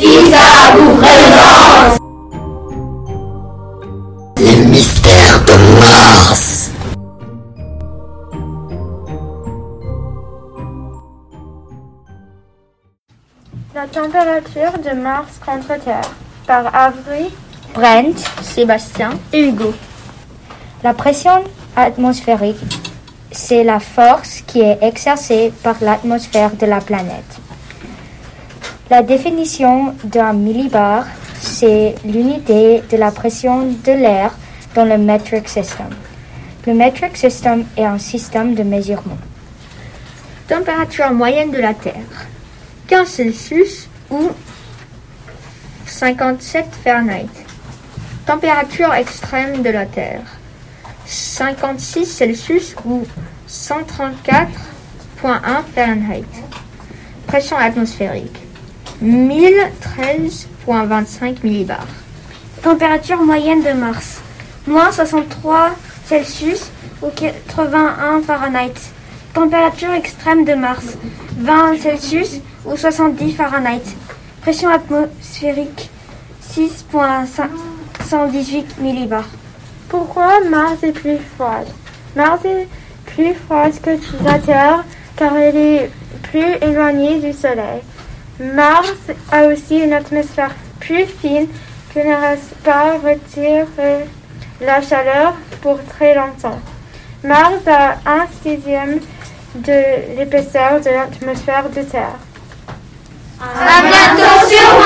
ici à vous présente Les mystères de Mars. La température de Mars contre Terre par Avery, Brent, Sébastien et Hugo. La pression atmosphérique, c'est la force qui est exercée par l'atmosphère de la planète. La définition d'un millibar, c'est l'unité de la pression de l'air dans le metric system. Le metric system est un système de mesurement. Température moyenne de la Terre 15 Celsius ou 57 Fahrenheit. Température extrême de la Terre 56 Celsius ou 134.1 Fahrenheit. Pression atmosphérique 1013.25 millibars. Température moyenne de Mars moins 63 Celsius ou 81 Fahrenheit. Température extrême de Mars 20 Celsius ou 70 Fahrenheit. Pression atmosphérique 6.118 millibars. Pourquoi Mars est plus froide? Mars est plus froide que la Terre car elle est plus éloignée du Soleil. Mars a aussi une atmosphère plus fine qui ne reste pas retirer la chaleur pour très longtemps. Mars a un sixième de l'épaisseur de l'atmosphère de Terre. Amen.